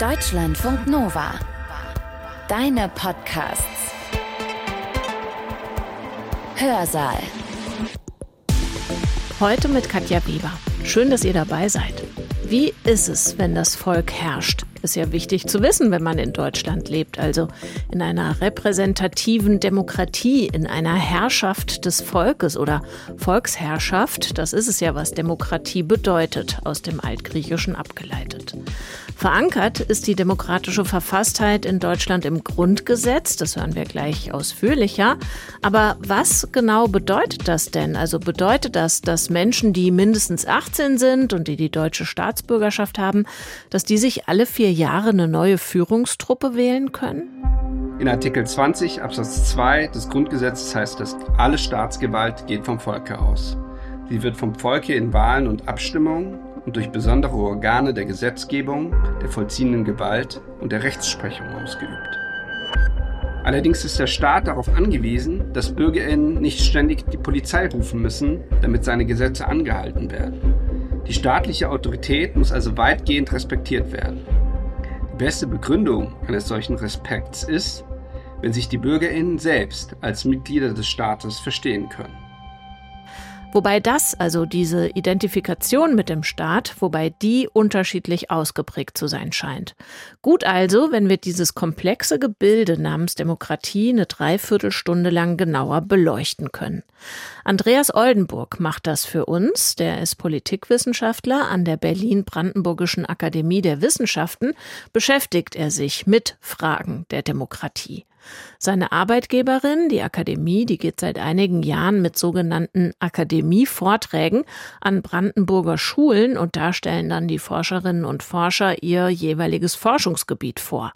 Deutschlandfunk Nova. Deine Podcasts. Hörsaal. Heute mit Katja Weber. Schön, dass ihr dabei seid. Wie ist es, wenn das Volk herrscht? Ist ja wichtig zu wissen, wenn man in Deutschland lebt, also in einer repräsentativen Demokratie, in einer Herrschaft des Volkes oder Volksherrschaft. Das ist es ja, was Demokratie bedeutet, aus dem Altgriechischen abgeleitet. Verankert ist die demokratische Verfasstheit in Deutschland im Grundgesetz, das hören wir gleich ausführlicher. Aber was genau bedeutet das denn? Also bedeutet das, dass Menschen, die mindestens 18 sind und die die deutsche Staatsbürgerschaft haben, dass die sich alle vier Jahre eine neue Führungstruppe wählen können? In Artikel 20 Absatz 2 des Grundgesetzes heißt es, alle Staatsgewalt geht vom Volke aus. Sie wird vom Volke in Wahlen und Abstimmungen und durch besondere Organe der Gesetzgebung, der vollziehenden Gewalt und der Rechtsprechung ausgeübt. Allerdings ist der Staat darauf angewiesen, dass Bürgerinnen nicht ständig die Polizei rufen müssen, damit seine Gesetze angehalten werden. Die staatliche Autorität muss also weitgehend respektiert werden. Die beste Begründung eines solchen Respekts ist, wenn sich die Bürgerinnen selbst als Mitglieder des Staates verstehen können. Wobei das, also diese Identifikation mit dem Staat, wobei die unterschiedlich ausgeprägt zu sein scheint. Gut also, wenn wir dieses komplexe Gebilde namens Demokratie eine Dreiviertelstunde lang genauer beleuchten können. Andreas Oldenburg macht das für uns. Der ist Politikwissenschaftler an der Berlin-Brandenburgischen Akademie der Wissenschaften. Beschäftigt er sich mit Fragen der Demokratie. Seine Arbeitgeberin, die Akademie, die geht seit einigen Jahren mit sogenannten Akademievorträgen an Brandenburger Schulen und da stellen dann die Forscherinnen und Forscher ihr jeweiliges Forschungsgebiet vor.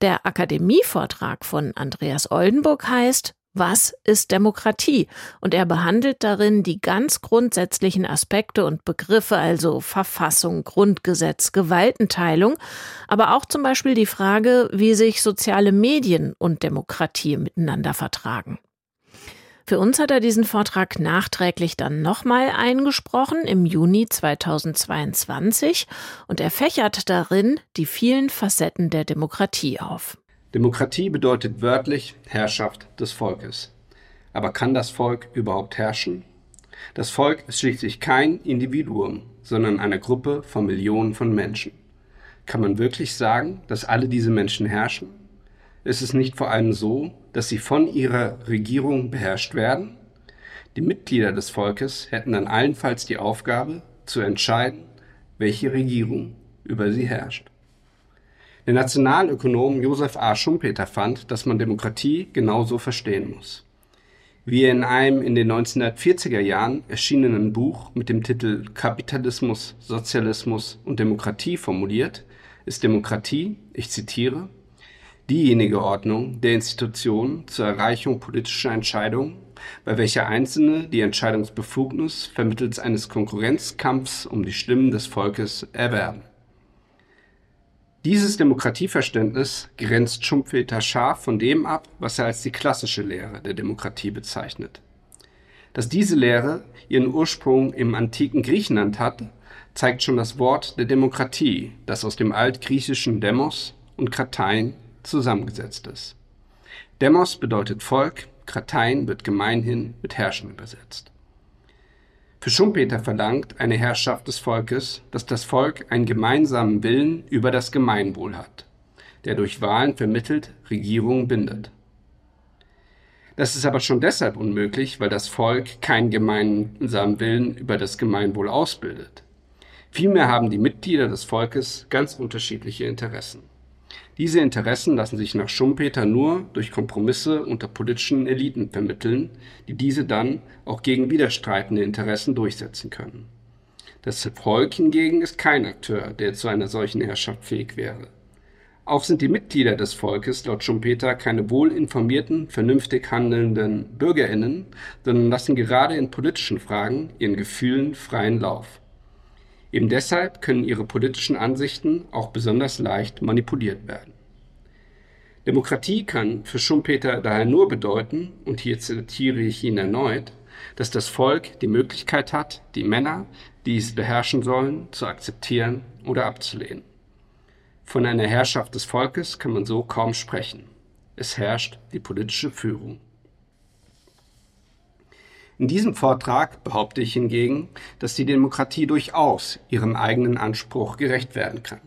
Der Akademievortrag von Andreas Oldenburg heißt was ist Demokratie? Und er behandelt darin die ganz grundsätzlichen Aspekte und Begriffe, also Verfassung, Grundgesetz, Gewaltenteilung, aber auch zum Beispiel die Frage, wie sich soziale Medien und Demokratie miteinander vertragen. Für uns hat er diesen Vortrag nachträglich dann nochmal eingesprochen im Juni 2022 und er fächert darin die vielen Facetten der Demokratie auf. Demokratie bedeutet wörtlich Herrschaft des Volkes. Aber kann das Volk überhaupt herrschen? Das Volk ist schließlich kein Individuum, sondern eine Gruppe von Millionen von Menschen. Kann man wirklich sagen, dass alle diese Menschen herrschen? Ist es nicht vor allem so, dass sie von ihrer Regierung beherrscht werden? Die Mitglieder des Volkes hätten dann allenfalls die Aufgabe, zu entscheiden, welche Regierung über sie herrscht. Der Nationalökonom Josef A. Schumpeter fand, dass man Demokratie genauso verstehen muss. Wie er in einem in den 1940er Jahren erschienenen Buch mit dem Titel Kapitalismus, Sozialismus und Demokratie formuliert, ist Demokratie, ich zitiere, diejenige Ordnung der Institutionen zur Erreichung politischer Entscheidungen, bei welcher Einzelne die Entscheidungsbefugnis vermittels eines Konkurrenzkampfs um die Stimmen des Volkes erwerben. Dieses Demokratieverständnis grenzt Schumpeter scharf von dem ab, was er als die klassische Lehre der Demokratie bezeichnet. Dass diese Lehre ihren Ursprung im antiken Griechenland hat, zeigt schon das Wort der Demokratie, das aus dem altgriechischen Demos und Kratein zusammengesetzt ist. Demos bedeutet Volk, Kratein wird gemeinhin mit Herrschen übersetzt. Für Schumpeter verlangt eine Herrschaft des Volkes, dass das Volk einen gemeinsamen Willen über das Gemeinwohl hat, der durch Wahlen vermittelt Regierungen bindet. Das ist aber schon deshalb unmöglich, weil das Volk keinen gemeinsamen Willen über das Gemeinwohl ausbildet. Vielmehr haben die Mitglieder des Volkes ganz unterschiedliche Interessen. Diese Interessen lassen sich nach Schumpeter nur durch Kompromisse unter politischen Eliten vermitteln, die diese dann auch gegen widerstreitende Interessen durchsetzen können. Das Volk hingegen ist kein Akteur, der zu einer solchen Herrschaft fähig wäre. Auch sind die Mitglieder des Volkes laut Schumpeter keine wohlinformierten, vernünftig handelnden Bürgerinnen, sondern lassen gerade in politischen Fragen ihren Gefühlen freien Lauf. Eben deshalb können ihre politischen Ansichten auch besonders leicht manipuliert werden. Demokratie kann für Schumpeter daher nur bedeuten, und hier zitiere ich ihn erneut, dass das Volk die Möglichkeit hat, die Männer, die es beherrschen sollen, zu akzeptieren oder abzulehnen. Von einer Herrschaft des Volkes kann man so kaum sprechen. Es herrscht die politische Führung. In diesem Vortrag behaupte ich hingegen, dass die Demokratie durchaus ihrem eigenen Anspruch gerecht werden kann.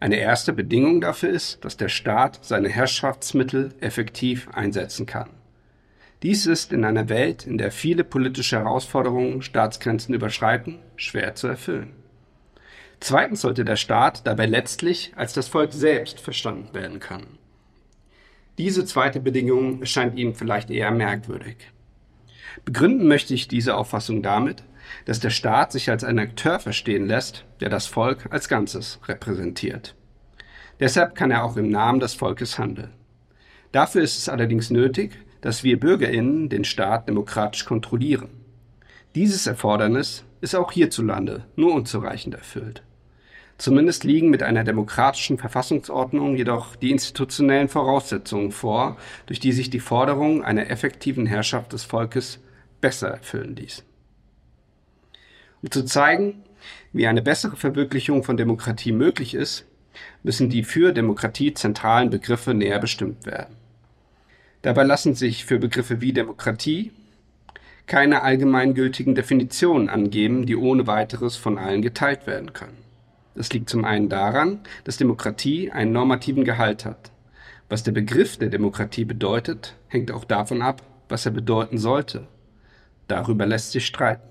Eine erste Bedingung dafür ist, dass der Staat seine Herrschaftsmittel effektiv einsetzen kann. Dies ist in einer Welt, in der viele politische Herausforderungen Staatsgrenzen überschreiten, schwer zu erfüllen. Zweitens sollte der Staat dabei letztlich als das Volk selbst verstanden werden können. Diese zweite Bedingung erscheint Ihnen vielleicht eher merkwürdig. Begründen möchte ich diese Auffassung damit, dass der Staat sich als ein Akteur verstehen lässt, der das Volk als Ganzes repräsentiert. Deshalb kann er auch im Namen des Volkes handeln. Dafür ist es allerdings nötig, dass wir Bürgerinnen den Staat demokratisch kontrollieren. Dieses Erfordernis ist auch hierzulande nur unzureichend erfüllt. Zumindest liegen mit einer demokratischen Verfassungsordnung jedoch die institutionellen Voraussetzungen vor, durch die sich die Forderung einer effektiven Herrschaft des Volkes besser erfüllen ließen. Um zu zeigen, wie eine bessere Verwirklichung von Demokratie möglich ist, müssen die für Demokratie zentralen Begriffe näher bestimmt werden. Dabei lassen sich für Begriffe wie Demokratie keine allgemeingültigen Definitionen angeben, die ohne weiteres von allen geteilt werden können. Das liegt zum einen daran, dass Demokratie einen normativen Gehalt hat. Was der Begriff der Demokratie bedeutet, hängt auch davon ab, was er bedeuten sollte. Darüber lässt sich streiten.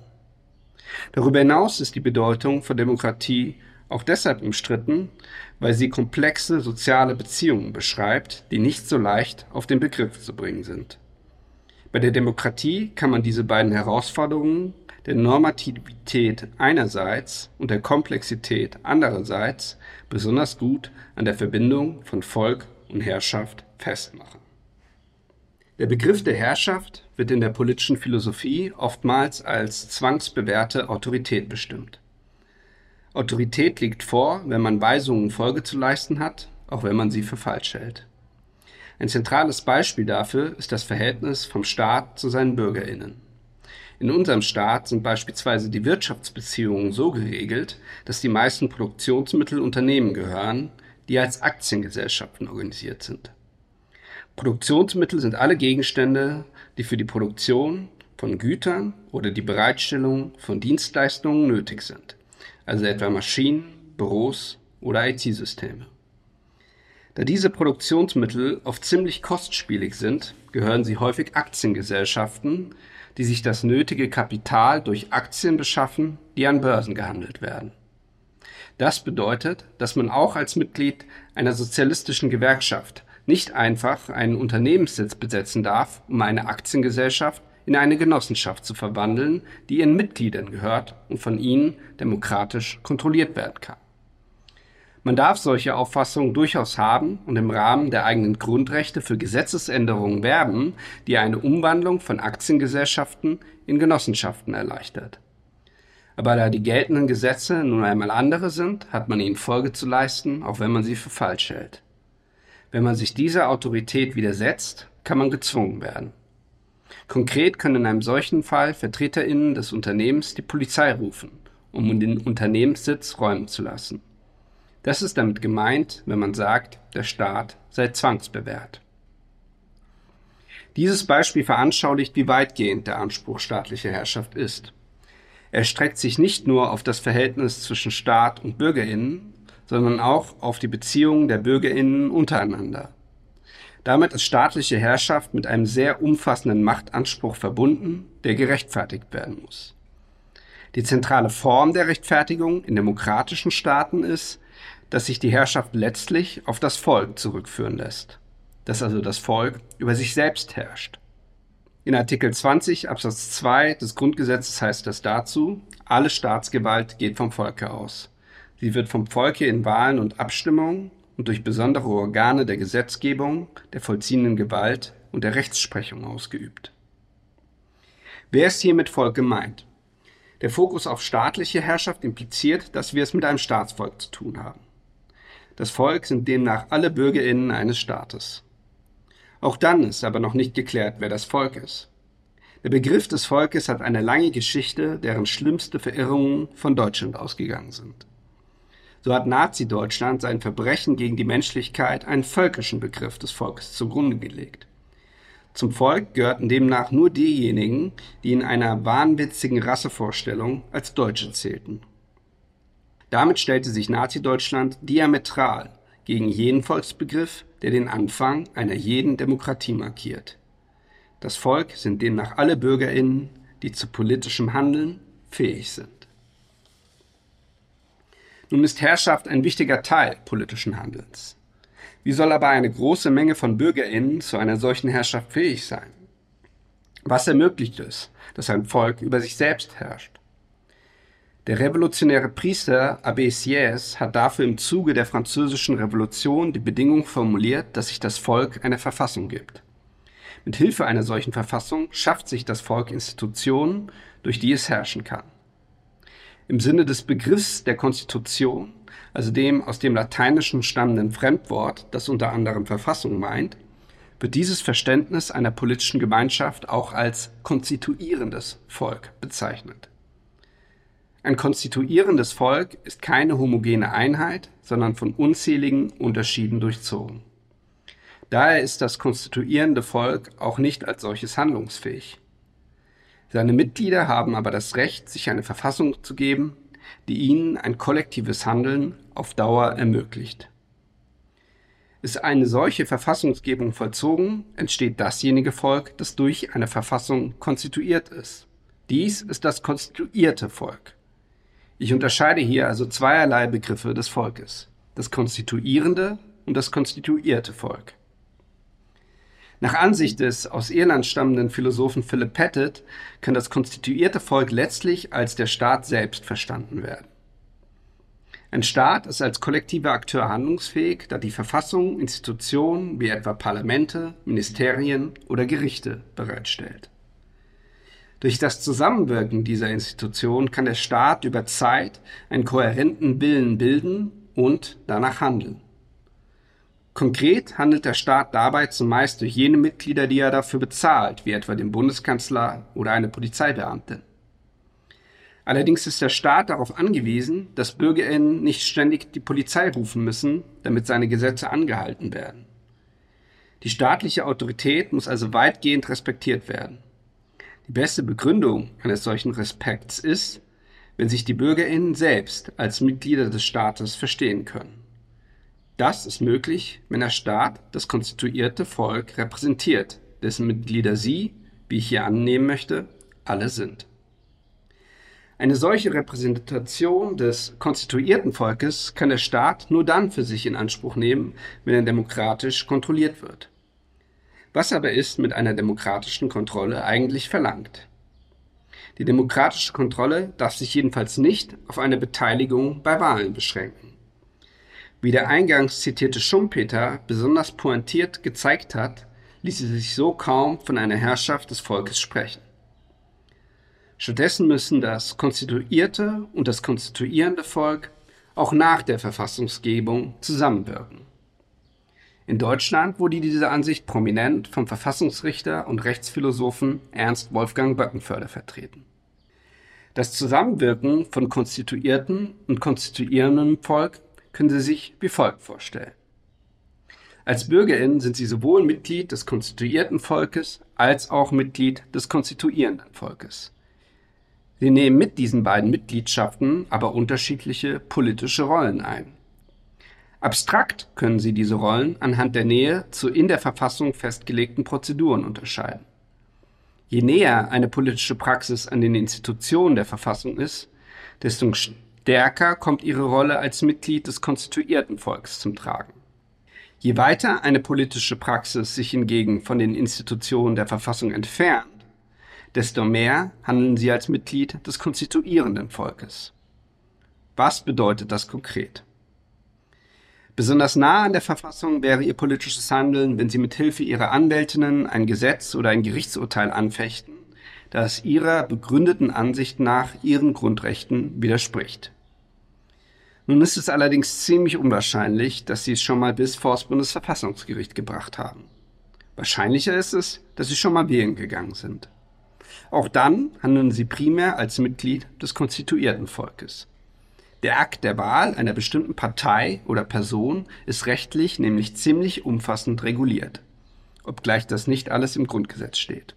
Darüber hinaus ist die Bedeutung von Demokratie auch deshalb umstritten, weil sie komplexe soziale Beziehungen beschreibt, die nicht so leicht auf den Begriff zu bringen sind. Bei der Demokratie kann man diese beiden Herausforderungen der Normativität einerseits und der Komplexität andererseits besonders gut an der Verbindung von Volk und Herrschaft festmachen. Der Begriff der Herrschaft wird in der politischen Philosophie oftmals als zwangsbewährte Autorität bestimmt. Autorität liegt vor, wenn man Weisungen Folge zu leisten hat, auch wenn man sie für falsch hält. Ein zentrales Beispiel dafür ist das Verhältnis vom Staat zu seinen Bürgerinnen. In unserem Staat sind beispielsweise die Wirtschaftsbeziehungen so geregelt, dass die meisten Produktionsmittel Unternehmen gehören, die als Aktiengesellschaften organisiert sind. Produktionsmittel sind alle Gegenstände, die für die Produktion von Gütern oder die Bereitstellung von Dienstleistungen nötig sind, also etwa Maschinen, Büros oder IT-Systeme. Da diese Produktionsmittel oft ziemlich kostspielig sind, gehören sie häufig Aktiengesellschaften, die sich das nötige Kapital durch Aktien beschaffen, die an Börsen gehandelt werden. Das bedeutet, dass man auch als Mitglied einer sozialistischen Gewerkschaft nicht einfach einen Unternehmenssitz besetzen darf, um eine Aktiengesellschaft in eine Genossenschaft zu verwandeln, die ihren Mitgliedern gehört und von ihnen demokratisch kontrolliert werden kann. Man darf solche Auffassungen durchaus haben und im Rahmen der eigenen Grundrechte für Gesetzesänderungen werben, die eine Umwandlung von Aktiengesellschaften in Genossenschaften erleichtert. Aber da die geltenden Gesetze nun einmal andere sind, hat man ihnen Folge zu leisten, auch wenn man sie für falsch hält. Wenn man sich dieser Autorität widersetzt, kann man gezwungen werden. Konkret können in einem solchen Fall VertreterInnen des Unternehmens die Polizei rufen, um den Unternehmenssitz räumen zu lassen. Das ist damit gemeint, wenn man sagt, der Staat sei zwangsbewährt. Dieses Beispiel veranschaulicht, wie weitgehend der Anspruch staatlicher Herrschaft ist. Er streckt sich nicht nur auf das Verhältnis zwischen Staat und Bürgerinnen, sondern auch auf die Beziehungen der Bürgerinnen untereinander. Damit ist staatliche Herrschaft mit einem sehr umfassenden Machtanspruch verbunden, der gerechtfertigt werden muss. Die zentrale Form der Rechtfertigung in demokratischen Staaten ist, dass sich die Herrschaft letztlich auf das Volk zurückführen lässt, dass also das Volk über sich selbst herrscht. In Artikel 20 Absatz 2 des Grundgesetzes heißt es dazu, alle Staatsgewalt geht vom Volke aus. Sie wird vom Volke in Wahlen und Abstimmungen und durch besondere Organe der Gesetzgebung, der vollziehenden Gewalt und der Rechtsprechung ausgeübt. Wer ist hier mit Volk gemeint? Der Fokus auf staatliche Herrschaft impliziert, dass wir es mit einem Staatsvolk zu tun haben. Das Volk sind demnach alle Bürgerinnen eines Staates. Auch dann ist aber noch nicht geklärt, wer das Volk ist. Der Begriff des Volkes hat eine lange Geschichte, deren schlimmste Verirrungen von Deutschland ausgegangen sind. so hat Nazi-Deutschland sein Verbrechen gegen die Menschlichkeit einen völkischen Begriff des Volkes zugrunde gelegt. Zum Volk gehörten demnach nur diejenigen, die in einer wahnwitzigen Rassevorstellung als Deutsche zählten. Damit stellte sich Nazi-Deutschland diametral gegen jeden Volksbegriff, der den Anfang einer jeden Demokratie markiert. Das Volk sind demnach alle Bürgerinnen, die zu politischem Handeln fähig sind. Nun ist Herrschaft ein wichtiger Teil politischen Handelns. Wie soll aber eine große Menge von Bürgerinnen zu einer solchen Herrschaft fähig sein? Was ermöglicht es, dass ein Volk über sich selbst herrscht? Der revolutionäre Priester Abbé Sieyès hat dafür im Zuge der französischen Revolution die Bedingung formuliert, dass sich das Volk eine Verfassung gibt. Mit Hilfe einer solchen Verfassung schafft sich das Volk Institutionen, durch die es herrschen kann. Im Sinne des Begriffs der Konstitution also dem aus dem Lateinischen stammenden Fremdwort, das unter anderem Verfassung meint, wird dieses Verständnis einer politischen Gemeinschaft auch als konstituierendes Volk bezeichnet. Ein konstituierendes Volk ist keine homogene Einheit, sondern von unzähligen Unterschieden durchzogen. Daher ist das konstituierende Volk auch nicht als solches handlungsfähig. Seine Mitglieder haben aber das Recht, sich eine Verfassung zu geben, die ihnen ein kollektives Handeln auf Dauer ermöglicht. Ist eine solche Verfassungsgebung vollzogen, entsteht dasjenige Volk, das durch eine Verfassung konstituiert ist. Dies ist das konstituierte Volk. Ich unterscheide hier also zweierlei Begriffe des Volkes, das konstituierende und das konstituierte Volk. Nach Ansicht des aus Irland stammenden Philosophen Philip Pettit kann das konstituierte Volk letztlich als der Staat selbst verstanden werden. Ein Staat ist als kollektiver Akteur handlungsfähig, da die Verfassung Institutionen wie etwa Parlamente, Ministerien oder Gerichte bereitstellt. Durch das Zusammenwirken dieser Institutionen kann der Staat über Zeit einen kohärenten Willen bilden und danach handeln. Konkret handelt der Staat dabei zumeist durch jene Mitglieder, die er dafür bezahlt, wie etwa den Bundeskanzler oder eine Polizeibeamtin. Allerdings ist der Staat darauf angewiesen, dass Bürgerinnen nicht ständig die Polizei rufen müssen, damit seine Gesetze angehalten werden. Die staatliche Autorität muss also weitgehend respektiert werden. Die beste Begründung eines solchen Respekts ist, wenn sich die Bürgerinnen selbst als Mitglieder des Staates verstehen können. Das ist möglich, wenn der Staat das konstituierte Volk repräsentiert, dessen Mitglieder Sie, wie ich hier annehmen möchte, alle sind. Eine solche Repräsentation des konstituierten Volkes kann der Staat nur dann für sich in Anspruch nehmen, wenn er demokratisch kontrolliert wird. Was aber ist mit einer demokratischen Kontrolle eigentlich verlangt? Die demokratische Kontrolle darf sich jedenfalls nicht auf eine Beteiligung bei Wahlen beschränken. Wie der eingangs zitierte Schumpeter besonders pointiert gezeigt hat, ließe sich so kaum von einer Herrschaft des Volkes sprechen. Stattdessen müssen das konstituierte und das konstituierende Volk auch nach der Verfassungsgebung zusammenwirken. In Deutschland wurde diese Ansicht prominent vom Verfassungsrichter und Rechtsphilosophen Ernst Wolfgang Böckenförder vertreten. Das Zusammenwirken von konstituierten und konstituierendem Volk können Sie sich wie folgt vorstellen. Als Bürgerin sind Sie sowohl Mitglied des konstituierten Volkes als auch Mitglied des konstituierenden Volkes. Sie nehmen mit diesen beiden Mitgliedschaften aber unterschiedliche politische Rollen ein. Abstrakt können Sie diese Rollen anhand der Nähe zu in der Verfassung festgelegten Prozeduren unterscheiden. Je näher eine politische Praxis an den Institutionen der Verfassung ist, desto stärker kommt ihre Rolle als Mitglied des konstituierten Volks zum Tragen. Je weiter eine politische Praxis sich hingegen von den Institutionen der Verfassung entfernt, desto mehr handeln sie als Mitglied des konstituierenden Volkes. Was bedeutet das konkret? Besonders nah an der Verfassung wäre ihr politisches Handeln, wenn sie mit Hilfe ihrer Anwältinnen ein Gesetz oder ein Gerichtsurteil anfechten, das ihrer begründeten Ansicht nach ihren Grundrechten widerspricht. Nun ist es allerdings ziemlich unwahrscheinlich, dass sie es schon mal bis vor das Bundesverfassungsgericht gebracht haben. Wahrscheinlicher ist es, dass sie schon mal wählen gegangen sind. Auch dann handeln sie primär als Mitglied des konstituierten Volkes. Der Akt der Wahl einer bestimmten Partei oder Person ist rechtlich nämlich ziemlich umfassend reguliert, obgleich das nicht alles im Grundgesetz steht.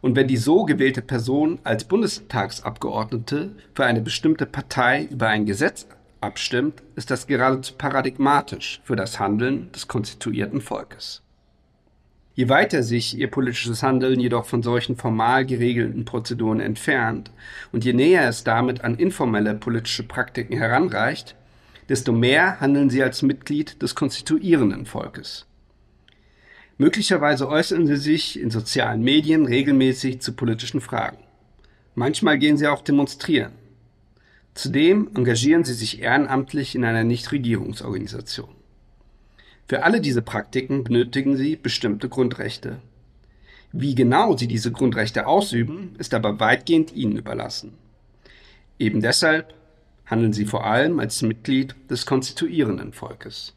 Und wenn die so gewählte Person als Bundestagsabgeordnete für eine bestimmte Partei über ein Gesetz abstimmt, ist das geradezu paradigmatisch für das Handeln des konstituierten Volkes. Je weiter sich ihr politisches Handeln jedoch von solchen formal geregelten Prozeduren entfernt und je näher es damit an informelle politische Praktiken heranreicht, desto mehr handeln sie als Mitglied des konstituierenden Volkes. Möglicherweise äußern sie sich in sozialen Medien regelmäßig zu politischen Fragen. Manchmal gehen sie auch demonstrieren. Zudem engagieren sie sich ehrenamtlich in einer Nichtregierungsorganisation. Für alle diese Praktiken benötigen sie bestimmte Grundrechte. Wie genau sie diese Grundrechte ausüben, ist aber weitgehend ihnen überlassen. Eben deshalb handeln sie vor allem als Mitglied des konstituierenden Volkes.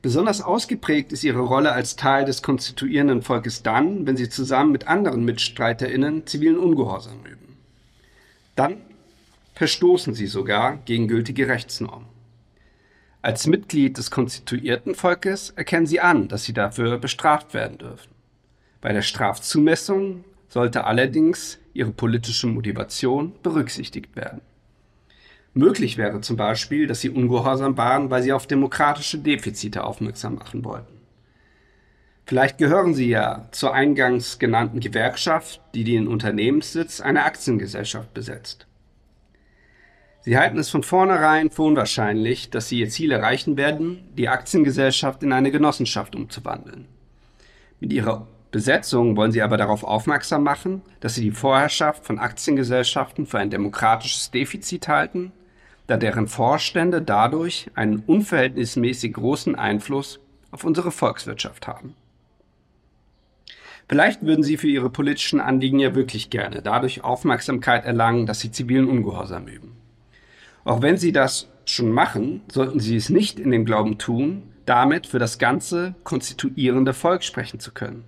Besonders ausgeprägt ist ihre Rolle als Teil des konstituierenden Volkes dann, wenn sie zusammen mit anderen MitstreiterInnen zivilen Ungehorsam üben. Dann verstoßen sie sogar gegen gültige Rechtsnormen. Als Mitglied des konstituierten Volkes erkennen sie an, dass sie dafür bestraft werden dürfen. Bei der Strafzumessung sollte allerdings ihre politische Motivation berücksichtigt werden. Möglich wäre zum Beispiel, dass sie ungehorsam waren, weil sie auf demokratische Defizite aufmerksam machen wollten. Vielleicht gehören sie ja zur eingangs genannten Gewerkschaft, die den Unternehmenssitz einer Aktiengesellschaft besetzt. Sie halten es von vornherein für unwahrscheinlich, dass sie ihr Ziel erreichen werden, die Aktiengesellschaft in eine Genossenschaft umzuwandeln. Mit ihrer Besetzung wollen sie aber darauf aufmerksam machen, dass sie die Vorherrschaft von Aktiengesellschaften für ein demokratisches Defizit halten da deren Vorstände dadurch einen unverhältnismäßig großen Einfluss auf unsere Volkswirtschaft haben. Vielleicht würden sie für ihre politischen Anliegen ja wirklich gerne dadurch Aufmerksamkeit erlangen, dass sie zivilen Ungehorsam üben. Auch wenn sie das schon machen, sollten sie es nicht in dem Glauben tun, damit für das ganze konstituierende Volk sprechen zu können.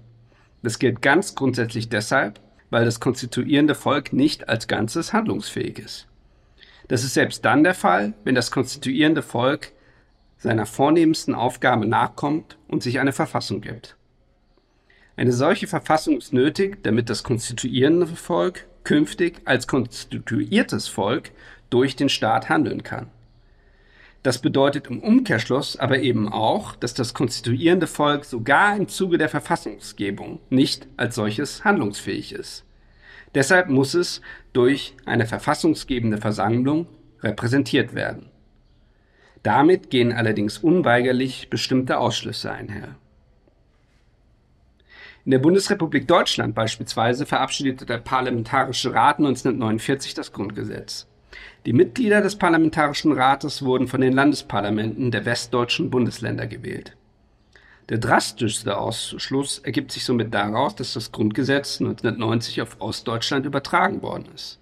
Das gilt ganz grundsätzlich deshalb, weil das konstituierende Volk nicht als Ganzes handlungsfähig ist. Das ist selbst dann der Fall, wenn das konstituierende Volk seiner vornehmsten Aufgabe nachkommt und sich eine Verfassung gibt. Eine solche Verfassung ist nötig, damit das konstituierende Volk künftig als konstituiertes Volk durch den Staat handeln kann. Das bedeutet im Umkehrschluss aber eben auch, dass das konstituierende Volk sogar im Zuge der Verfassungsgebung nicht als solches handlungsfähig ist. Deshalb muss es durch eine verfassungsgebende Versammlung repräsentiert werden. Damit gehen allerdings unweigerlich bestimmte Ausschlüsse einher. In der Bundesrepublik Deutschland beispielsweise verabschiedete der Parlamentarische Rat 1949 das Grundgesetz. Die Mitglieder des Parlamentarischen Rates wurden von den Landesparlamenten der westdeutschen Bundesländer gewählt. Der drastischste Ausschluss ergibt sich somit daraus, dass das Grundgesetz 1990 auf Ostdeutschland übertragen worden ist.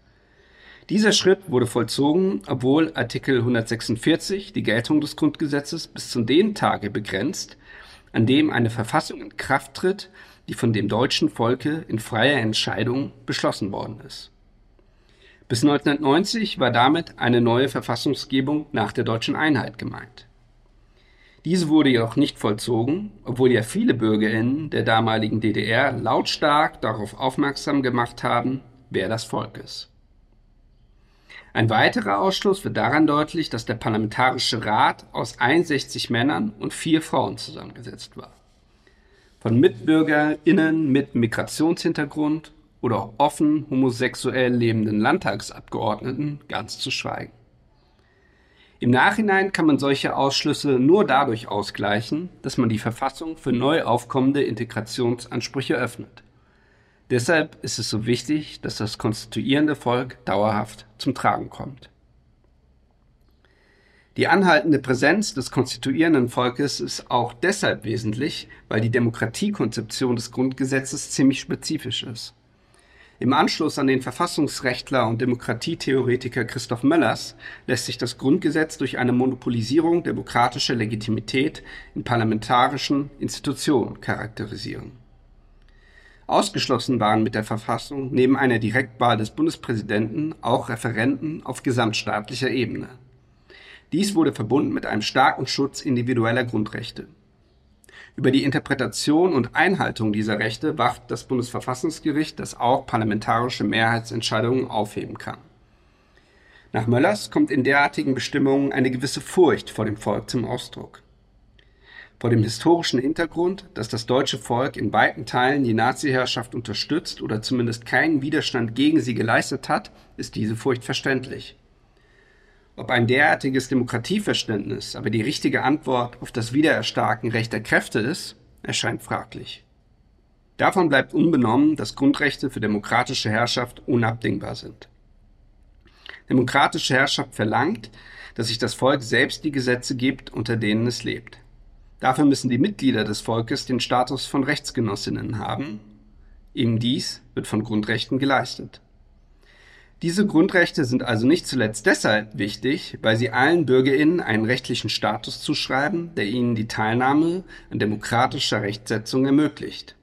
Dieser Schritt wurde vollzogen, obwohl Artikel 146 die Geltung des Grundgesetzes bis zu dem Tage begrenzt, an dem eine Verfassung in Kraft tritt, die von dem deutschen Volke in freier Entscheidung beschlossen worden ist. Bis 1990 war damit eine neue Verfassungsgebung nach der deutschen Einheit gemeint. Diese wurde jedoch nicht vollzogen, obwohl ja viele Bürgerinnen der damaligen DDR lautstark darauf aufmerksam gemacht haben, wer das Volk ist. Ein weiterer Ausschluss wird daran deutlich, dass der Parlamentarische Rat aus 61 Männern und vier Frauen zusammengesetzt war. Von MitbürgerInnen mit Migrationshintergrund oder offen homosexuell lebenden Landtagsabgeordneten ganz zu schweigen. Im Nachhinein kann man solche Ausschlüsse nur dadurch ausgleichen, dass man die Verfassung für neu aufkommende Integrationsansprüche öffnet. Deshalb ist es so wichtig, dass das konstituierende Volk dauerhaft zum Tragen kommt. Die anhaltende Präsenz des konstituierenden Volkes ist auch deshalb wesentlich, weil die Demokratiekonzeption des Grundgesetzes ziemlich spezifisch ist. Im Anschluss an den Verfassungsrechtler und Demokratietheoretiker Christoph Möllers lässt sich das Grundgesetz durch eine Monopolisierung demokratischer Legitimität in parlamentarischen Institutionen charakterisieren. Ausgeschlossen waren mit der Verfassung neben einer Direktwahl des Bundespräsidenten auch Referenten auf gesamtstaatlicher Ebene. Dies wurde verbunden mit einem starken Schutz individueller Grundrechte. Über die Interpretation und Einhaltung dieser Rechte wacht das Bundesverfassungsgericht, das auch parlamentarische Mehrheitsentscheidungen aufheben kann. Nach Möllers kommt in derartigen Bestimmungen eine gewisse Furcht vor dem Volk zum Ausdruck. Vor dem historischen Hintergrund, dass das deutsche Volk in weiten Teilen die Nazi-Herrschaft unterstützt oder zumindest keinen Widerstand gegen sie geleistet hat, ist diese Furcht verständlich. Ob ein derartiges Demokratieverständnis aber die richtige Antwort auf das Wiedererstarken rechter Kräfte ist, erscheint fraglich. Davon bleibt unbenommen, dass Grundrechte für demokratische Herrschaft unabdingbar sind. Demokratische Herrschaft verlangt, dass sich das Volk selbst die Gesetze gibt, unter denen es lebt. Dafür müssen die Mitglieder des Volkes den Status von Rechtsgenossinnen haben. Eben dies wird von Grundrechten geleistet. Diese Grundrechte sind also nicht zuletzt deshalb wichtig, weil sie allen Bürgerinnen einen rechtlichen Status zuschreiben, der ihnen die Teilnahme an demokratischer Rechtsetzung ermöglicht.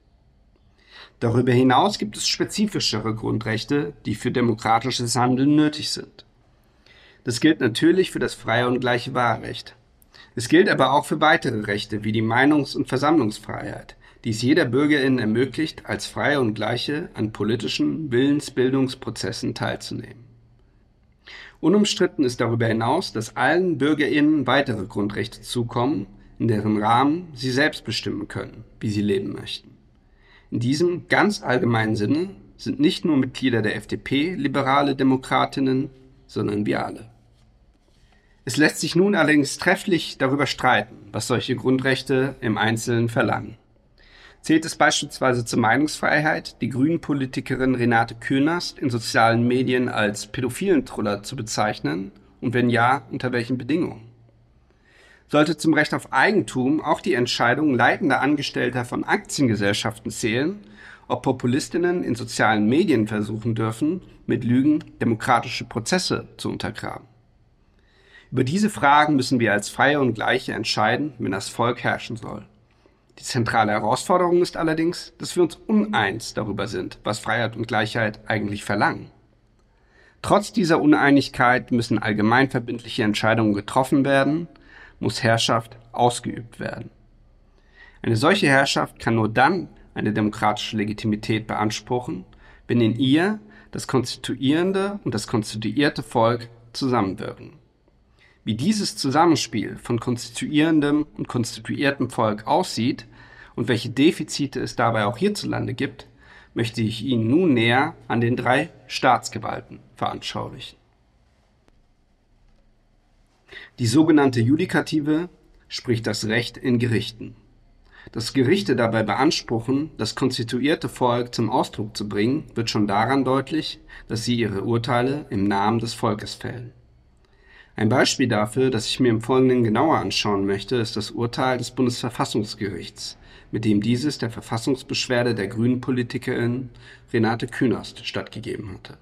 Darüber hinaus gibt es spezifischere Grundrechte, die für demokratisches Handeln nötig sind. Das gilt natürlich für das freie und gleiche Wahlrecht. Es gilt aber auch für weitere Rechte wie die Meinungs- und Versammlungsfreiheit, die es jeder Bürgerin ermöglicht, als Freie und Gleiche an politischen Willensbildungsprozessen teilzunehmen. Unumstritten ist darüber hinaus, dass allen Bürgerinnen weitere Grundrechte zukommen, in deren Rahmen sie selbst bestimmen können, wie sie leben möchten. In diesem ganz allgemeinen Sinne sind nicht nur Mitglieder der FDP liberale Demokratinnen, sondern wir alle. Es lässt sich nun allerdings trefflich darüber streiten, was solche Grundrechte im Einzelnen verlangen. Zählt es beispielsweise zur Meinungsfreiheit, die Grünen-Politikerin Renate Künast in sozialen Medien als pädophilen Truller zu bezeichnen? Und wenn ja, unter welchen Bedingungen? Sollte zum Recht auf Eigentum auch die Entscheidung leitender Angestellter von Aktiengesellschaften zählen, ob Populistinnen in sozialen Medien versuchen dürfen, mit Lügen demokratische Prozesse zu untergraben? Über diese Fragen müssen wir als Freie und Gleiche entscheiden, wenn das Volk herrschen soll. Die zentrale Herausforderung ist allerdings, dass wir uns uneins darüber sind, was Freiheit und Gleichheit eigentlich verlangen. Trotz dieser Uneinigkeit müssen allgemeinverbindliche Entscheidungen getroffen werden, muss Herrschaft ausgeübt werden. Eine solche Herrschaft kann nur dann eine demokratische Legitimität beanspruchen, wenn in ihr das konstituierende und das konstituierte Volk zusammenwirken. Wie dieses Zusammenspiel von konstituierendem und konstituiertem Volk aussieht, und welche Defizite es dabei auch hierzulande gibt, möchte ich Ihnen nun näher an den drei Staatsgewalten veranschaulichen. Die sogenannte Judikative spricht das Recht in Gerichten. Dass Gerichte dabei beanspruchen, das konstituierte Volk zum Ausdruck zu bringen, wird schon daran deutlich, dass sie ihre Urteile im Namen des Volkes fällen. Ein Beispiel dafür, das ich mir im Folgenden genauer anschauen möchte, ist das Urteil des Bundesverfassungsgerichts, mit dem dieses der Verfassungsbeschwerde der Grünen-Politikerin Renate Künast stattgegeben hatte.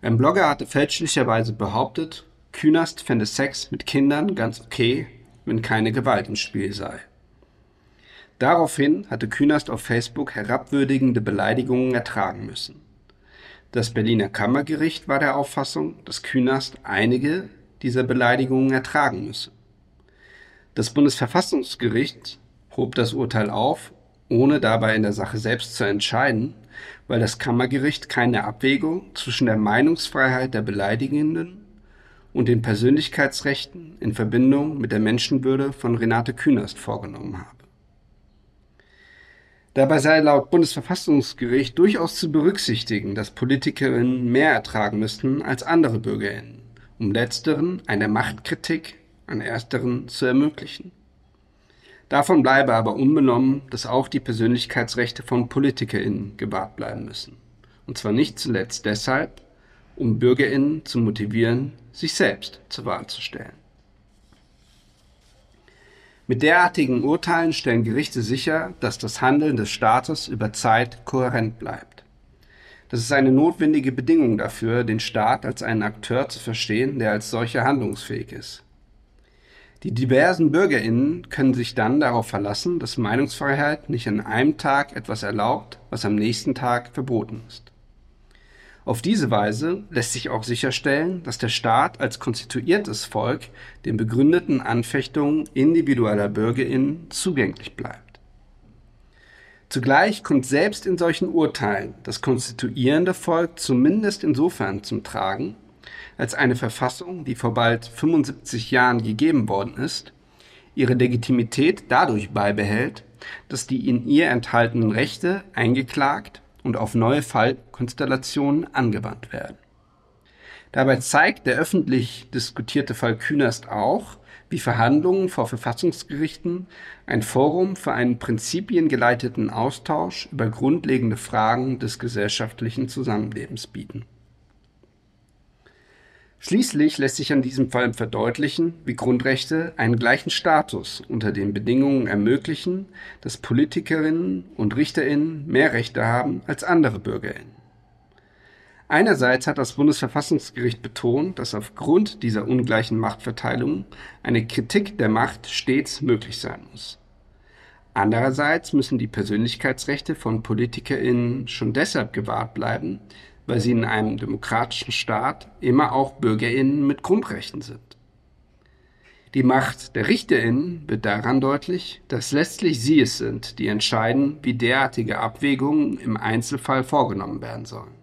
Ein Blogger hatte fälschlicherweise behauptet, Künast fände Sex mit Kindern ganz okay, wenn keine Gewalt im Spiel sei. Daraufhin hatte Künast auf Facebook herabwürdigende Beleidigungen ertragen müssen. Das Berliner Kammergericht war der Auffassung, dass Künast einige dieser Beleidigungen ertragen müsse. Das Bundesverfassungsgericht hob das Urteil auf, ohne dabei in der Sache selbst zu entscheiden, weil das Kammergericht keine Abwägung zwischen der Meinungsfreiheit der Beleidigenden und den Persönlichkeitsrechten in Verbindung mit der Menschenwürde von Renate Künast vorgenommen habe. Dabei sei laut Bundesverfassungsgericht durchaus zu berücksichtigen, dass Politikerinnen mehr ertragen müssten als andere Bürgerinnen, um letzteren eine Machtkritik an ersteren zu ermöglichen. Davon bleibe aber unbenommen, dass auch die Persönlichkeitsrechte von PolitikerInnen gewahrt bleiben müssen. Und zwar nicht zuletzt deshalb, um BürgerInnen zu motivieren, sich selbst zur Wahl zu stellen. Mit derartigen Urteilen stellen Gerichte sicher, dass das Handeln des Staates über Zeit kohärent bleibt. Das ist eine notwendige Bedingung dafür, den Staat als einen Akteur zu verstehen, der als solcher handlungsfähig ist. Die diversen Bürgerinnen können sich dann darauf verlassen, dass Meinungsfreiheit nicht an einem Tag etwas erlaubt, was am nächsten Tag verboten ist. Auf diese Weise lässt sich auch sicherstellen, dass der Staat als konstituiertes Volk den begründeten Anfechtungen individueller Bürgerinnen zugänglich bleibt. Zugleich kommt selbst in solchen Urteilen das konstituierende Volk zumindest insofern zum Tragen, als eine Verfassung, die vor bald 75 Jahren gegeben worden ist, ihre Legitimität dadurch beibehält, dass die in ihr enthaltenen Rechte eingeklagt und auf neue Fallkonstellationen angewandt werden. Dabei zeigt der öffentlich diskutierte Fall Künast auch, wie Verhandlungen vor Verfassungsgerichten ein Forum für einen prinzipiengeleiteten Austausch über grundlegende Fragen des gesellschaftlichen Zusammenlebens bieten. Schließlich lässt sich an diesem Fall verdeutlichen, wie Grundrechte einen gleichen Status unter den Bedingungen ermöglichen, dass Politikerinnen und Richterinnen mehr Rechte haben als andere Bürgerinnen. Einerseits hat das Bundesverfassungsgericht betont, dass aufgrund dieser ungleichen Machtverteilung eine Kritik der Macht stets möglich sein muss. Andererseits müssen die Persönlichkeitsrechte von Politikerinnen schon deshalb gewahrt bleiben, weil sie in einem demokratischen Staat immer auch Bürgerinnen mit Grundrechten sind. Die Macht der Richterinnen wird daran deutlich, dass letztlich sie es sind, die entscheiden, wie derartige Abwägungen im Einzelfall vorgenommen werden sollen.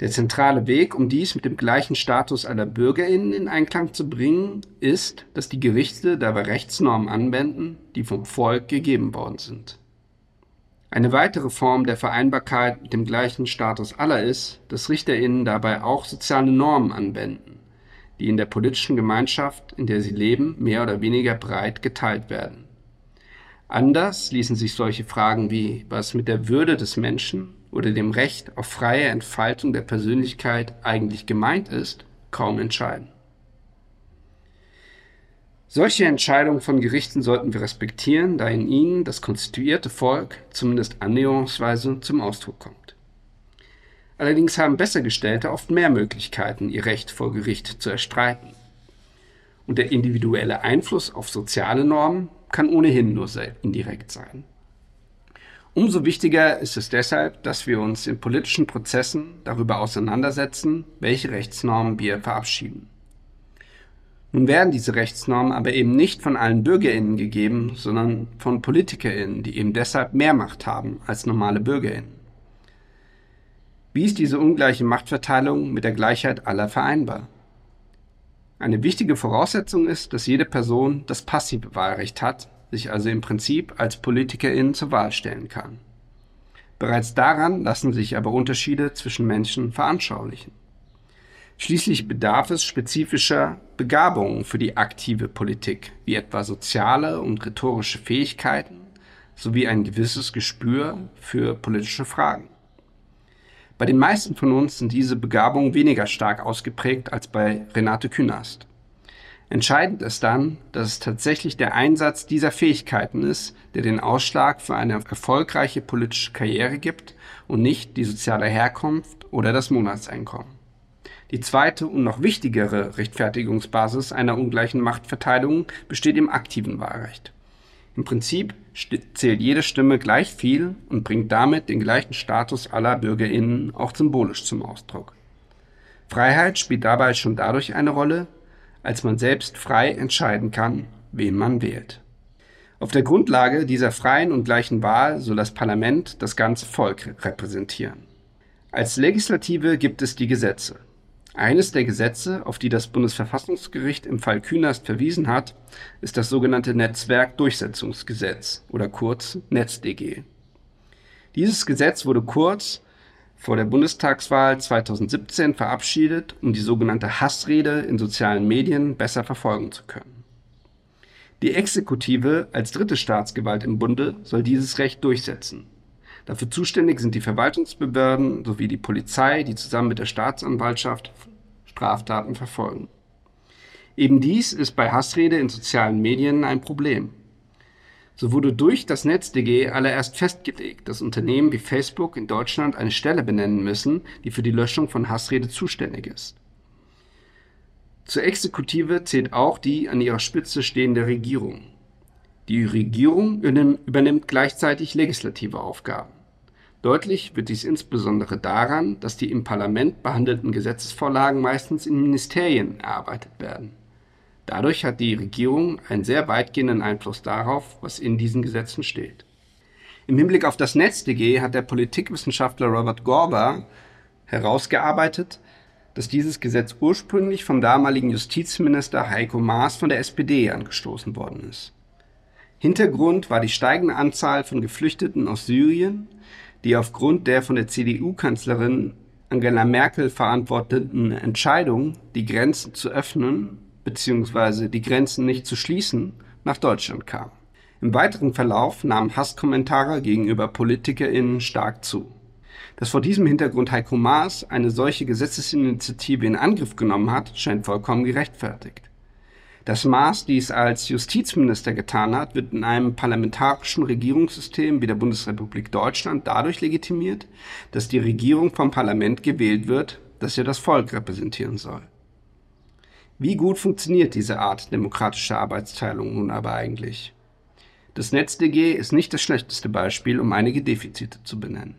Der zentrale Weg, um dies mit dem gleichen Status aller Bürgerinnen in Einklang zu bringen, ist, dass die Gerichte dabei Rechtsnormen anwenden, die vom Volk gegeben worden sind. Eine weitere Form der Vereinbarkeit mit dem gleichen Status aller ist, dass RichterInnen dabei auch soziale Normen anwenden, die in der politischen Gemeinschaft, in der sie leben, mehr oder weniger breit geteilt werden. Anders ließen sich solche Fragen wie was mit der Würde des Menschen oder dem Recht auf freie Entfaltung der Persönlichkeit eigentlich gemeint ist, kaum entscheiden. Solche Entscheidungen von Gerichten sollten wir respektieren, da in ihnen das konstituierte Volk zumindest annäherungsweise zum Ausdruck kommt. Allerdings haben Bessergestellte oft mehr Möglichkeiten, ihr Recht vor Gericht zu erstreiten. Und der individuelle Einfluss auf soziale Normen kann ohnehin nur sehr indirekt sein. Umso wichtiger ist es deshalb, dass wir uns in politischen Prozessen darüber auseinandersetzen, welche Rechtsnormen wir verabschieden. Nun werden diese Rechtsnormen aber eben nicht von allen BürgerInnen gegeben, sondern von PolitikerInnen, die eben deshalb mehr Macht haben als normale BürgerInnen. Wie ist diese ungleiche Machtverteilung mit der Gleichheit aller vereinbar? Eine wichtige Voraussetzung ist, dass jede Person das passive Wahlrecht hat, sich also im Prinzip als PolitikerInnen zur Wahl stellen kann. Bereits daran lassen sich aber Unterschiede zwischen Menschen veranschaulichen. Schließlich bedarf es spezifischer Begabungen für die aktive Politik, wie etwa soziale und rhetorische Fähigkeiten sowie ein gewisses Gespür für politische Fragen. Bei den meisten von uns sind diese Begabungen weniger stark ausgeprägt als bei Renate Künast. Entscheidend ist dann, dass es tatsächlich der Einsatz dieser Fähigkeiten ist, der den Ausschlag für eine erfolgreiche politische Karriere gibt und nicht die soziale Herkunft oder das Monatseinkommen. Die zweite und noch wichtigere Rechtfertigungsbasis einer ungleichen Machtverteilung besteht im aktiven Wahlrecht. Im Prinzip zählt jede Stimme gleich viel und bringt damit den gleichen Status aller Bürgerinnen auch symbolisch zum Ausdruck. Freiheit spielt dabei schon dadurch eine Rolle, als man selbst frei entscheiden kann, wen man wählt. Auf der Grundlage dieser freien und gleichen Wahl soll das Parlament das ganze Volk repräsentieren. Als Legislative gibt es die Gesetze. Eines der Gesetze, auf die das Bundesverfassungsgericht im Fall Künast verwiesen hat, ist das sogenannte Netzwerkdurchsetzungsgesetz oder kurz NetzDG. Dieses Gesetz wurde kurz vor der Bundestagswahl 2017 verabschiedet, um die sogenannte Hassrede in sozialen Medien besser verfolgen zu können. Die Exekutive als dritte Staatsgewalt im Bunde soll dieses Recht durchsetzen. Dafür zuständig sind die Verwaltungsbehörden sowie die Polizei, die zusammen mit der Staatsanwaltschaft Straftaten verfolgen. Eben dies ist bei Hassrede in sozialen Medien ein Problem. So wurde durch das NetzDG allererst festgelegt, dass Unternehmen wie Facebook in Deutschland eine Stelle benennen müssen, die für die Löschung von Hassrede zuständig ist. Zur Exekutive zählt auch die an ihrer Spitze stehende Regierung. Die Regierung übernimmt gleichzeitig legislative Aufgaben. Deutlich wird dies insbesondere daran, dass die im Parlament behandelten Gesetzesvorlagen meistens in Ministerien erarbeitet werden. Dadurch hat die Regierung einen sehr weitgehenden Einfluss darauf, was in diesen Gesetzen steht. Im Hinblick auf das NetzDG hat der Politikwissenschaftler Robert Gorber herausgearbeitet, dass dieses Gesetz ursprünglich vom damaligen Justizminister Heiko Maas von der SPD angestoßen worden ist. Hintergrund war die steigende Anzahl von Geflüchteten aus Syrien, die aufgrund der von der CDU-Kanzlerin Angela Merkel verantworteten Entscheidung, die Grenzen zu öffnen bzw. die Grenzen nicht zu schließen, nach Deutschland kam. Im weiteren Verlauf nahmen Hasskommentare gegenüber PolitikerInnen stark zu. Dass vor diesem Hintergrund Heiko Maas eine solche Gesetzesinitiative in Angriff genommen hat, scheint vollkommen gerechtfertigt. Dass Maas dies als Justizminister getan hat, wird in einem parlamentarischen Regierungssystem wie der Bundesrepublik Deutschland dadurch legitimiert, dass die Regierung vom Parlament gewählt wird, das ja das Volk repräsentieren soll. Wie gut funktioniert diese Art demokratischer Arbeitsteilung nun aber eigentlich? Das NetzDG ist nicht das schlechteste Beispiel, um einige Defizite zu benennen.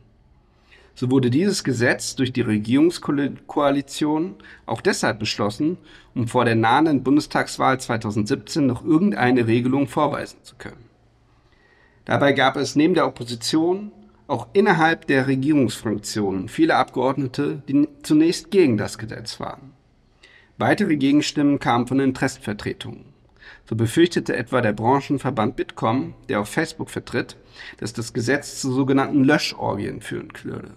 So wurde dieses Gesetz durch die Regierungskoalition auch deshalb beschlossen, um vor der nahenden Bundestagswahl 2017 noch irgendeine Regelung vorweisen zu können. Dabei gab es neben der Opposition auch innerhalb der Regierungsfraktionen viele Abgeordnete, die zunächst gegen das Gesetz waren. Weitere Gegenstimmen kamen von Interessenvertretungen. So befürchtete etwa der Branchenverband Bitkom, der auf Facebook vertritt, dass das Gesetz zu sogenannten Löschorgien führen würde.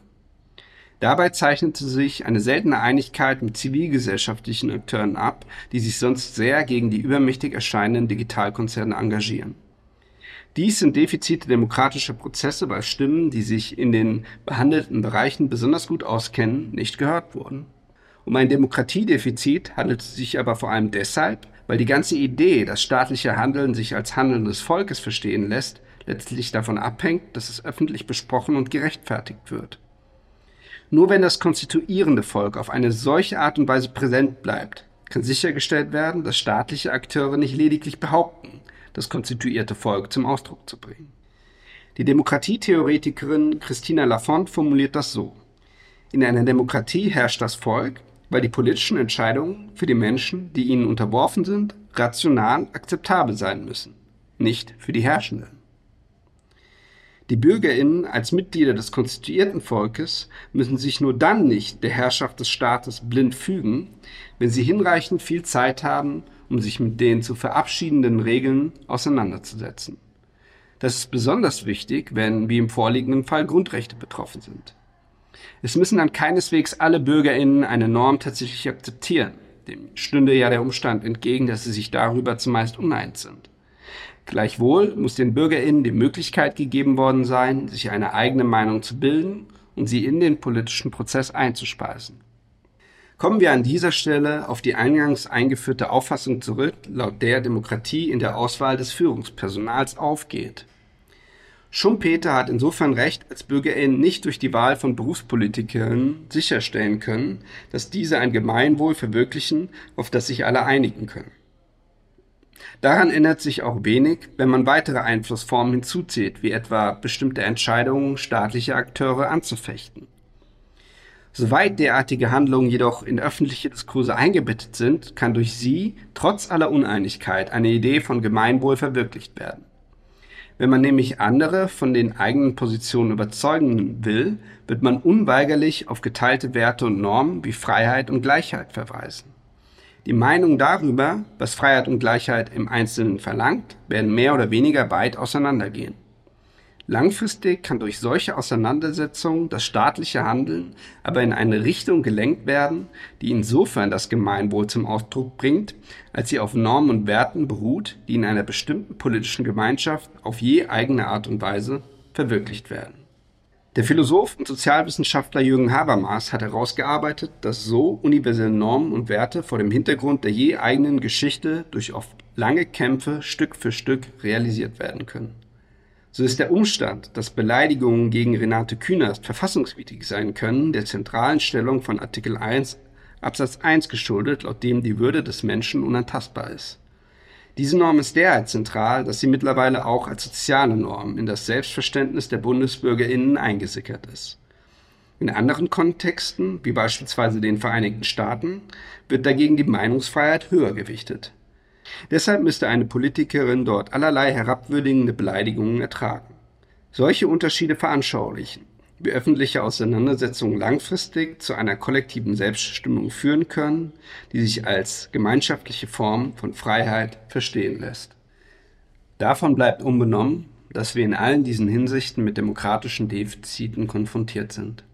Dabei zeichnete sich eine seltene Einigkeit mit zivilgesellschaftlichen Akteuren ab, die sich sonst sehr gegen die übermächtig erscheinenden Digitalkonzerne engagieren. Dies sind Defizite demokratischer Prozesse, weil Stimmen, die sich in den behandelten Bereichen besonders gut auskennen, nicht gehört wurden. Um ein Demokratiedefizit handelt es sich aber vor allem deshalb, weil die ganze Idee, dass staatliche Handeln sich als Handeln des Volkes verstehen lässt, letztlich davon abhängt, dass es öffentlich besprochen und gerechtfertigt wird. Nur wenn das konstituierende Volk auf eine solche Art und Weise präsent bleibt, kann sichergestellt werden, dass staatliche Akteure nicht lediglich behaupten, das konstituierte Volk zum Ausdruck zu bringen. Die Demokratietheoretikerin Christina Lafont formuliert das so. In einer Demokratie herrscht das Volk, weil die politischen Entscheidungen für die Menschen, die ihnen unterworfen sind, rational akzeptabel sein müssen, nicht für die Herrschenden. Die Bürgerinnen als Mitglieder des konstituierten Volkes müssen sich nur dann nicht der Herrschaft des Staates blind fügen, wenn sie hinreichend viel Zeit haben, um sich mit den zu verabschiedenden Regeln auseinanderzusetzen. Das ist besonders wichtig, wenn, wie im vorliegenden Fall, Grundrechte betroffen sind. Es müssen dann keineswegs alle Bürgerinnen eine Norm tatsächlich akzeptieren. Dem stünde ja der Umstand entgegen, dass sie sich darüber zumeist uneins sind. Gleichwohl muss den BürgerInnen die Möglichkeit gegeben worden sein, sich eine eigene Meinung zu bilden und sie in den politischen Prozess einzuspeisen. Kommen wir an dieser Stelle auf die eingangs eingeführte Auffassung zurück, laut der Demokratie in der Auswahl des Führungspersonals aufgeht. Schumpeter hat insofern recht, als BürgerInnen nicht durch die Wahl von Berufspolitikern sicherstellen können, dass diese ein Gemeinwohl verwirklichen, auf das sich alle einigen können. Daran ändert sich auch wenig, wenn man weitere Einflussformen hinzuzieht, wie etwa bestimmte Entscheidungen staatlicher Akteure anzufechten. Soweit derartige Handlungen jedoch in öffentliche Diskurse eingebettet sind, kann durch sie trotz aller Uneinigkeit eine Idee von Gemeinwohl verwirklicht werden. Wenn man nämlich andere von den eigenen Positionen überzeugen will, wird man unweigerlich auf geteilte Werte und Normen wie Freiheit und Gleichheit verweisen. Die Meinungen darüber, was Freiheit und Gleichheit im Einzelnen verlangt, werden mehr oder weniger weit auseinandergehen. Langfristig kann durch solche Auseinandersetzungen das staatliche Handeln aber in eine Richtung gelenkt werden, die insofern das Gemeinwohl zum Ausdruck bringt, als sie auf Normen und Werten beruht, die in einer bestimmten politischen Gemeinschaft auf je eigene Art und Weise verwirklicht werden. Der Philosoph und Sozialwissenschaftler Jürgen Habermas hat herausgearbeitet, dass so universelle Normen und Werte vor dem Hintergrund der je eigenen Geschichte durch oft lange Kämpfe Stück für Stück realisiert werden können. So ist der Umstand, dass Beleidigungen gegen Renate Künast verfassungswidrig sein können, der zentralen Stellung von Artikel 1 Absatz 1 geschuldet, laut dem die Würde des Menschen unantastbar ist. Diese Norm ist derart zentral, dass sie mittlerweile auch als soziale Norm in das Selbstverständnis der Bundesbürgerinnen eingesickert ist. In anderen Kontexten, wie beispielsweise den Vereinigten Staaten, wird dagegen die Meinungsfreiheit höher gewichtet. Deshalb müsste eine Politikerin dort allerlei herabwürdigende Beleidigungen ertragen. Solche Unterschiede veranschaulichen, wie öffentliche Auseinandersetzungen langfristig zu einer kollektiven Selbstbestimmung führen können, die sich als gemeinschaftliche Form von Freiheit verstehen lässt. Davon bleibt unbenommen, dass wir in allen diesen Hinsichten mit demokratischen Defiziten konfrontiert sind.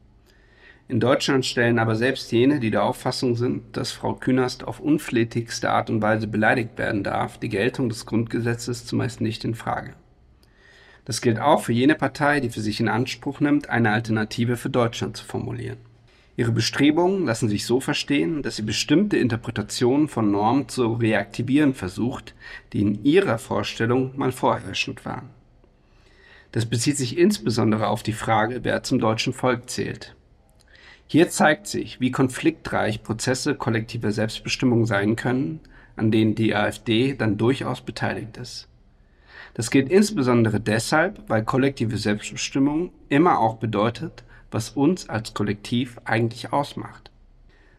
In Deutschland stellen aber selbst jene, die der Auffassung sind, dass Frau Künast auf unflätigste Art und Weise beleidigt werden darf, die Geltung des Grundgesetzes zumeist nicht in Frage. Das gilt auch für jene Partei, die für sich in Anspruch nimmt, eine Alternative für Deutschland zu formulieren. Ihre Bestrebungen lassen sich so verstehen, dass sie bestimmte Interpretationen von Normen zu reaktivieren versucht, die in ihrer Vorstellung mal vorherrschend waren. Das bezieht sich insbesondere auf die Frage, wer zum deutschen Volk zählt. Hier zeigt sich, wie konfliktreich Prozesse kollektiver Selbstbestimmung sein können, an denen die AfD dann durchaus beteiligt ist. Das gilt insbesondere deshalb, weil kollektive Selbstbestimmung immer auch bedeutet, was uns als Kollektiv eigentlich ausmacht.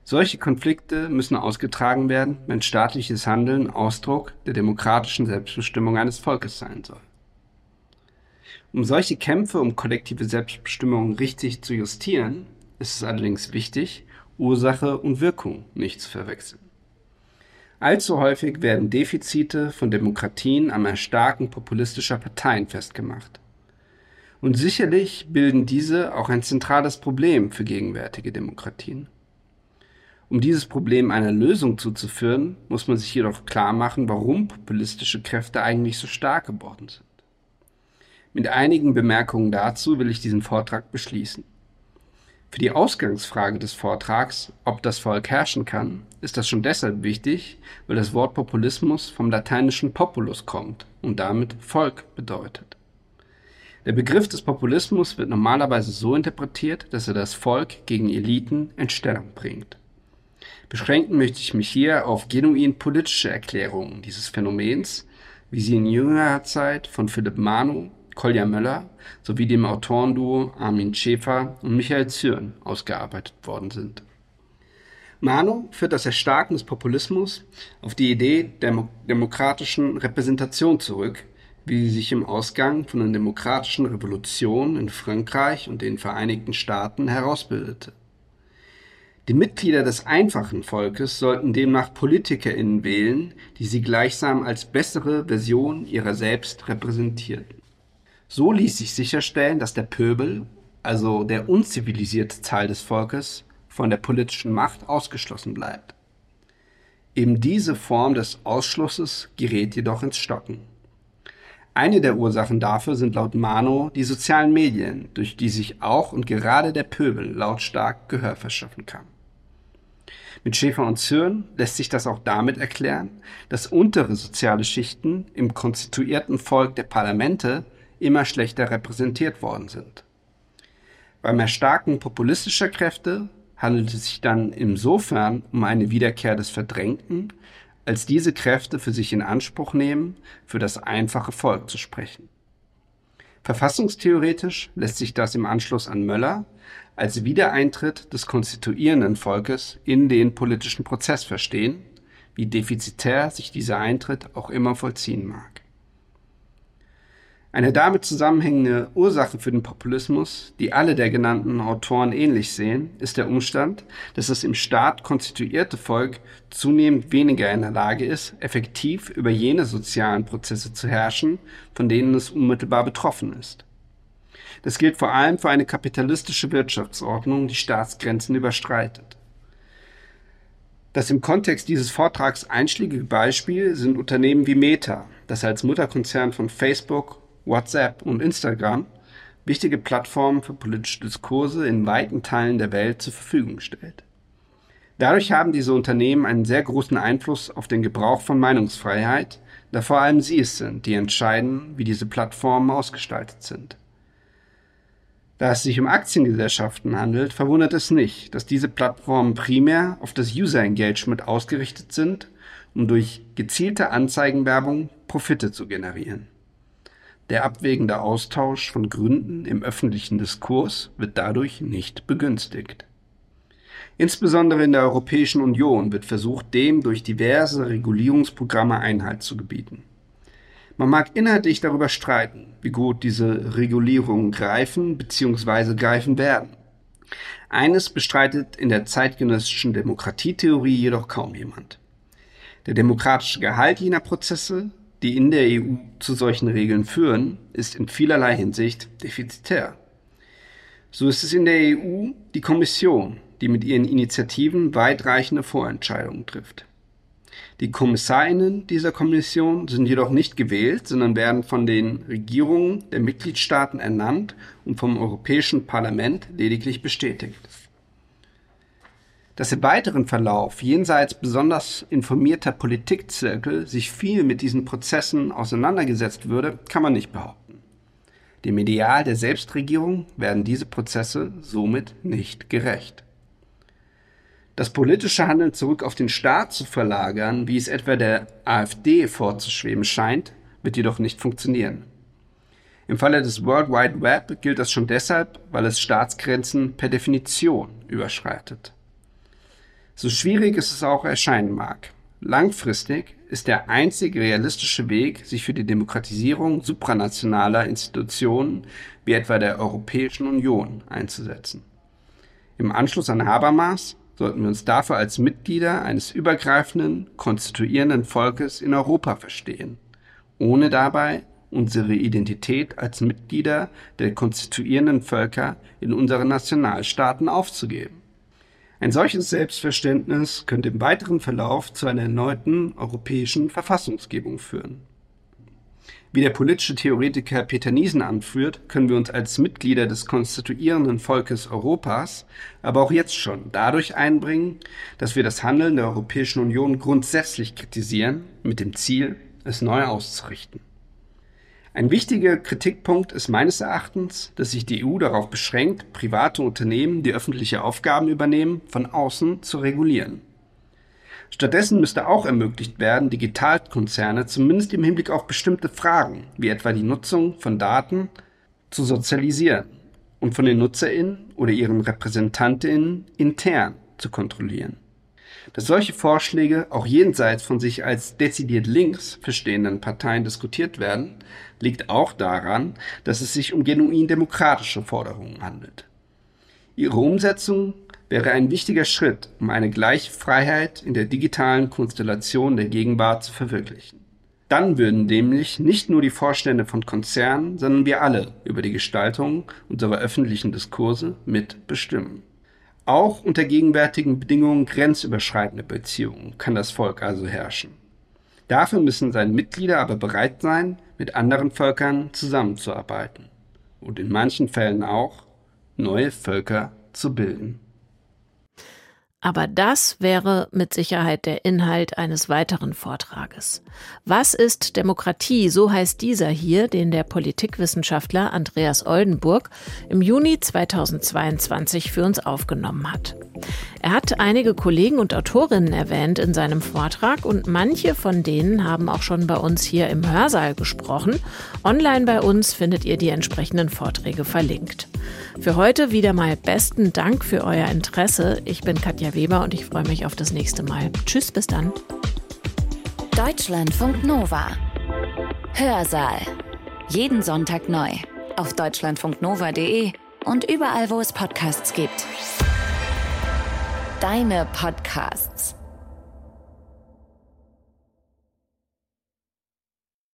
Solche Konflikte müssen ausgetragen werden, wenn staatliches Handeln Ausdruck der demokratischen Selbstbestimmung eines Volkes sein soll. Um solche Kämpfe um kollektive Selbstbestimmung richtig zu justieren, ist es allerdings wichtig, Ursache und Wirkung nicht zu verwechseln. Allzu häufig werden Defizite von Demokratien am Erstarken populistischer Parteien festgemacht. Und sicherlich bilden diese auch ein zentrales Problem für gegenwärtige Demokratien. Um dieses Problem einer Lösung zuzuführen, muss man sich jedoch klar machen, warum populistische Kräfte eigentlich so stark geworden sind. Mit einigen Bemerkungen dazu will ich diesen Vortrag beschließen. Für die Ausgangsfrage des Vortrags, ob das Volk herrschen kann, ist das schon deshalb wichtig, weil das Wort Populismus vom lateinischen Populus kommt und damit Volk bedeutet. Der Begriff des Populismus wird normalerweise so interpretiert, dass er das Volk gegen Eliten in Stellung bringt. Beschränken möchte ich mich hier auf genuin politische Erklärungen dieses Phänomens, wie sie in jüngerer Zeit von Philipp Manu Kolja Möller sowie dem Autorenduo Armin Schäfer und Michael Zürn ausgearbeitet worden sind. Manu führt das Erstarken des Populismus auf die Idee der demokratischen Repräsentation zurück, wie sie sich im Ausgang von der demokratischen Revolution in Frankreich und den Vereinigten Staaten herausbildete. Die Mitglieder des einfachen Volkes sollten demnach PolitikerInnen wählen, die sie gleichsam als bessere Version ihrer selbst repräsentierten. So ließ sich sicherstellen, dass der Pöbel, also der unzivilisierte Teil des Volkes, von der politischen Macht ausgeschlossen bleibt. Eben diese Form des Ausschlusses gerät jedoch ins Stocken. Eine der Ursachen dafür sind laut Mano die sozialen Medien, durch die sich auch und gerade der Pöbel lautstark Gehör verschaffen kann. Mit Schäfer und Zürn lässt sich das auch damit erklären, dass untere soziale Schichten im konstituierten Volk der Parlamente immer schlechter repräsentiert worden sind. Beim Erstarken populistischer Kräfte handelt es sich dann insofern um eine Wiederkehr des Verdrängten, als diese Kräfte für sich in Anspruch nehmen, für das einfache Volk zu sprechen. Verfassungstheoretisch lässt sich das im Anschluss an Möller als Wiedereintritt des konstituierenden Volkes in den politischen Prozess verstehen, wie defizitär sich dieser Eintritt auch immer vollziehen mag. Eine damit zusammenhängende Ursache für den Populismus, die alle der genannten Autoren ähnlich sehen, ist der Umstand, dass das im Staat konstituierte Volk zunehmend weniger in der Lage ist, effektiv über jene sozialen Prozesse zu herrschen, von denen es unmittelbar betroffen ist. Das gilt vor allem für eine kapitalistische Wirtschaftsordnung, die Staatsgrenzen überstreitet. Das im Kontext dieses Vortrags einschlägige Beispiel sind Unternehmen wie Meta, das als Mutterkonzern von Facebook WhatsApp und Instagram wichtige Plattformen für politische Diskurse in weiten Teilen der Welt zur Verfügung stellt. Dadurch haben diese Unternehmen einen sehr großen Einfluss auf den Gebrauch von Meinungsfreiheit, da vor allem sie es sind, die entscheiden, wie diese Plattformen ausgestaltet sind. Da es sich um Aktiengesellschaften handelt, verwundert es nicht, dass diese Plattformen primär auf das User Engagement ausgerichtet sind, um durch gezielte Anzeigenwerbung Profite zu generieren. Der abwägende Austausch von Gründen im öffentlichen Diskurs wird dadurch nicht begünstigt. Insbesondere in der Europäischen Union wird versucht, dem durch diverse Regulierungsprogramme Einhalt zu gebieten. Man mag inhaltlich darüber streiten, wie gut diese Regulierungen greifen bzw. greifen werden. Eines bestreitet in der zeitgenössischen Demokratietheorie jedoch kaum jemand. Der demokratische Gehalt jener Prozesse, die in der EU zu solchen Regeln führen, ist in vielerlei Hinsicht defizitär. So ist es in der EU die Kommission, die mit ihren Initiativen weitreichende Vorentscheidungen trifft. Die Kommissarinnen dieser Kommission sind jedoch nicht gewählt, sondern werden von den Regierungen der Mitgliedstaaten ernannt und vom Europäischen Parlament lediglich bestätigt. Dass im weiteren Verlauf jenseits besonders informierter Politikzirkel sich viel mit diesen Prozessen auseinandergesetzt würde, kann man nicht behaupten. Dem Ideal der Selbstregierung werden diese Prozesse somit nicht gerecht. Das politische Handeln zurück auf den Staat zu verlagern, wie es etwa der AfD vorzuschweben scheint, wird jedoch nicht funktionieren. Im Falle des World Wide Web gilt das schon deshalb, weil es Staatsgrenzen per Definition überschreitet. So schwierig es auch erscheinen mag, langfristig ist der einzig realistische Weg, sich für die Demokratisierung supranationaler Institutionen wie etwa der Europäischen Union einzusetzen. Im Anschluss an Habermas sollten wir uns dafür als Mitglieder eines übergreifenden, konstituierenden Volkes in Europa verstehen, ohne dabei unsere Identität als Mitglieder der konstituierenden Völker in unseren Nationalstaaten aufzugeben. Ein solches Selbstverständnis könnte im weiteren Verlauf zu einer erneuten europäischen Verfassungsgebung führen. Wie der politische Theoretiker Peter Niesen anführt, können wir uns als Mitglieder des konstituierenden Volkes Europas aber auch jetzt schon dadurch einbringen, dass wir das Handeln der Europäischen Union grundsätzlich kritisieren, mit dem Ziel, es neu auszurichten. Ein wichtiger Kritikpunkt ist meines Erachtens, dass sich die EU darauf beschränkt, private Unternehmen, die öffentliche Aufgaben übernehmen, von außen zu regulieren. Stattdessen müsste auch ermöglicht werden, Digitalkonzerne zumindest im Hinblick auf bestimmte Fragen, wie etwa die Nutzung von Daten, zu sozialisieren und von den Nutzerinnen oder ihren Repräsentantinnen intern zu kontrollieren. Dass solche Vorschläge auch jenseits von sich als dezidiert links verstehenden Parteien diskutiert werden, liegt auch daran, dass es sich um genuin demokratische Forderungen handelt. Ihre Umsetzung wäre ein wichtiger Schritt, um eine gleiche Freiheit in der digitalen Konstellation der Gegenwart zu verwirklichen. Dann würden nämlich nicht nur die Vorstände von Konzernen, sondern wir alle über die Gestaltung unserer öffentlichen Diskurse mitbestimmen. Auch unter gegenwärtigen Bedingungen grenzüberschreitender Beziehungen kann das Volk also herrschen. Dafür müssen seine Mitglieder aber bereit sein, mit anderen Völkern zusammenzuarbeiten und in manchen Fällen auch neue Völker zu bilden. Aber das wäre mit Sicherheit der Inhalt eines weiteren Vortrages. Was ist Demokratie? So heißt dieser hier, den der Politikwissenschaftler Andreas Oldenburg im Juni 2022 für uns aufgenommen hat. Er hat einige Kollegen und Autorinnen erwähnt in seinem Vortrag und manche von denen haben auch schon bei uns hier im Hörsaal gesprochen. Online bei uns findet ihr die entsprechenden Vorträge verlinkt. Für heute wieder mal besten Dank für euer Interesse. Ich bin Katja Weber und ich freue mich auf das nächste Mal. Tschüss, bis dann. Deutschlandfunk Nova. Hörsaal. Jeden Sonntag neu. Auf deutschlandfunknova.de und überall, wo es Podcasts gibt. Deine Podcasts.